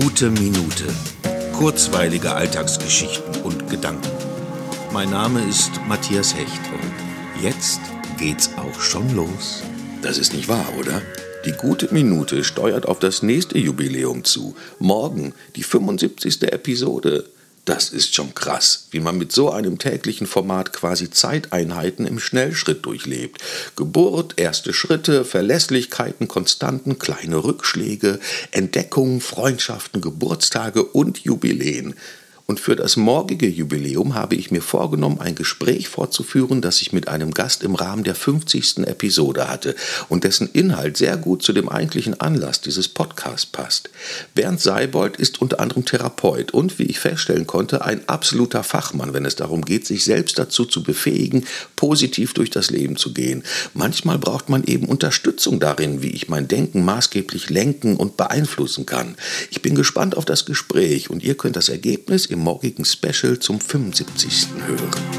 Gute Minute. Kurzweilige Alltagsgeschichten und Gedanken. Mein Name ist Matthias Hecht und jetzt geht's auch schon los. Das ist nicht wahr, oder? Die gute Minute steuert auf das nächste Jubiläum zu. Morgen die 75. Episode. Das ist schon krass, wie man mit so einem täglichen Format quasi Zeiteinheiten im Schnellschritt durchlebt. Geburt, erste Schritte, Verlässlichkeiten, Konstanten, kleine Rückschläge, Entdeckungen, Freundschaften, Geburtstage und Jubiläen. Und für das morgige Jubiläum habe ich mir vorgenommen, ein Gespräch fortzuführen, das ich mit einem Gast im Rahmen der 50. Episode hatte und dessen Inhalt sehr gut zu dem eigentlichen Anlass dieses Podcasts passt. Bernd Seibold ist unter anderem Therapeut und, wie ich feststellen konnte, ein absoluter Fachmann, wenn es darum geht, sich selbst dazu zu befähigen, positiv durch das Leben zu gehen. Manchmal braucht man eben Unterstützung darin, wie ich mein Denken maßgeblich lenken und beeinflussen kann. Ich bin gespannt auf das Gespräch und ihr könnt das Ergebnis im morgigen Special zum 75. hören.